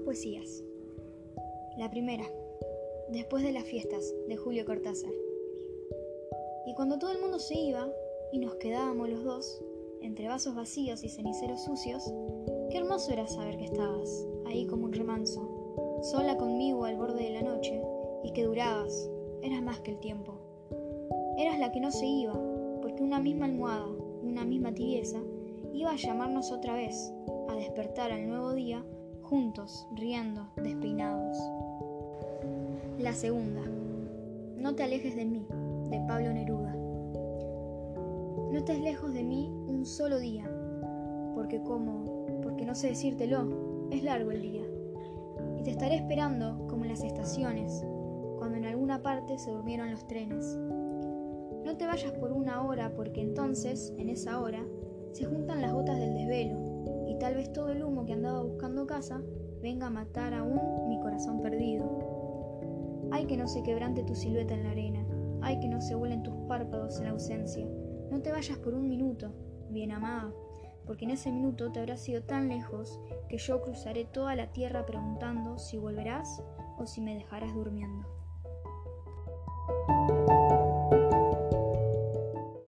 poesías. La primera, Después de las fiestas, de Julio Cortázar. Y cuando todo el mundo se iba y nos quedábamos los dos, entre vasos vacíos y ceniceros sucios, qué hermoso era saber que estabas, ahí como un remanso, sola conmigo al borde de la noche, y que durabas, eras más que el tiempo. Eras la que no se iba, porque una misma almohada y una misma tibieza iba a llamarnos otra vez, a despertar al nuevo día, juntos, riendo, despeinados. La segunda. No te alejes de mí, de Pablo Neruda. No estés lejos de mí un solo día, porque como, porque no sé decírtelo, es largo el día. Y te estaré esperando como en las estaciones, cuando en alguna parte se durmieron los trenes. No te vayas por una hora, porque entonces, en esa hora, se juntan las gotas del desvelo, y tal vez todo el humo que andaba buscando casa venga a matar aún mi corazón perdido. Ay que no se quebrante tu silueta en la arena, ay que no se vuelen tus párpados en ausencia. No te vayas por un minuto, bien amada, porque en ese minuto te habrás ido tan lejos que yo cruzaré toda la tierra preguntando si volverás o si me dejarás durmiendo.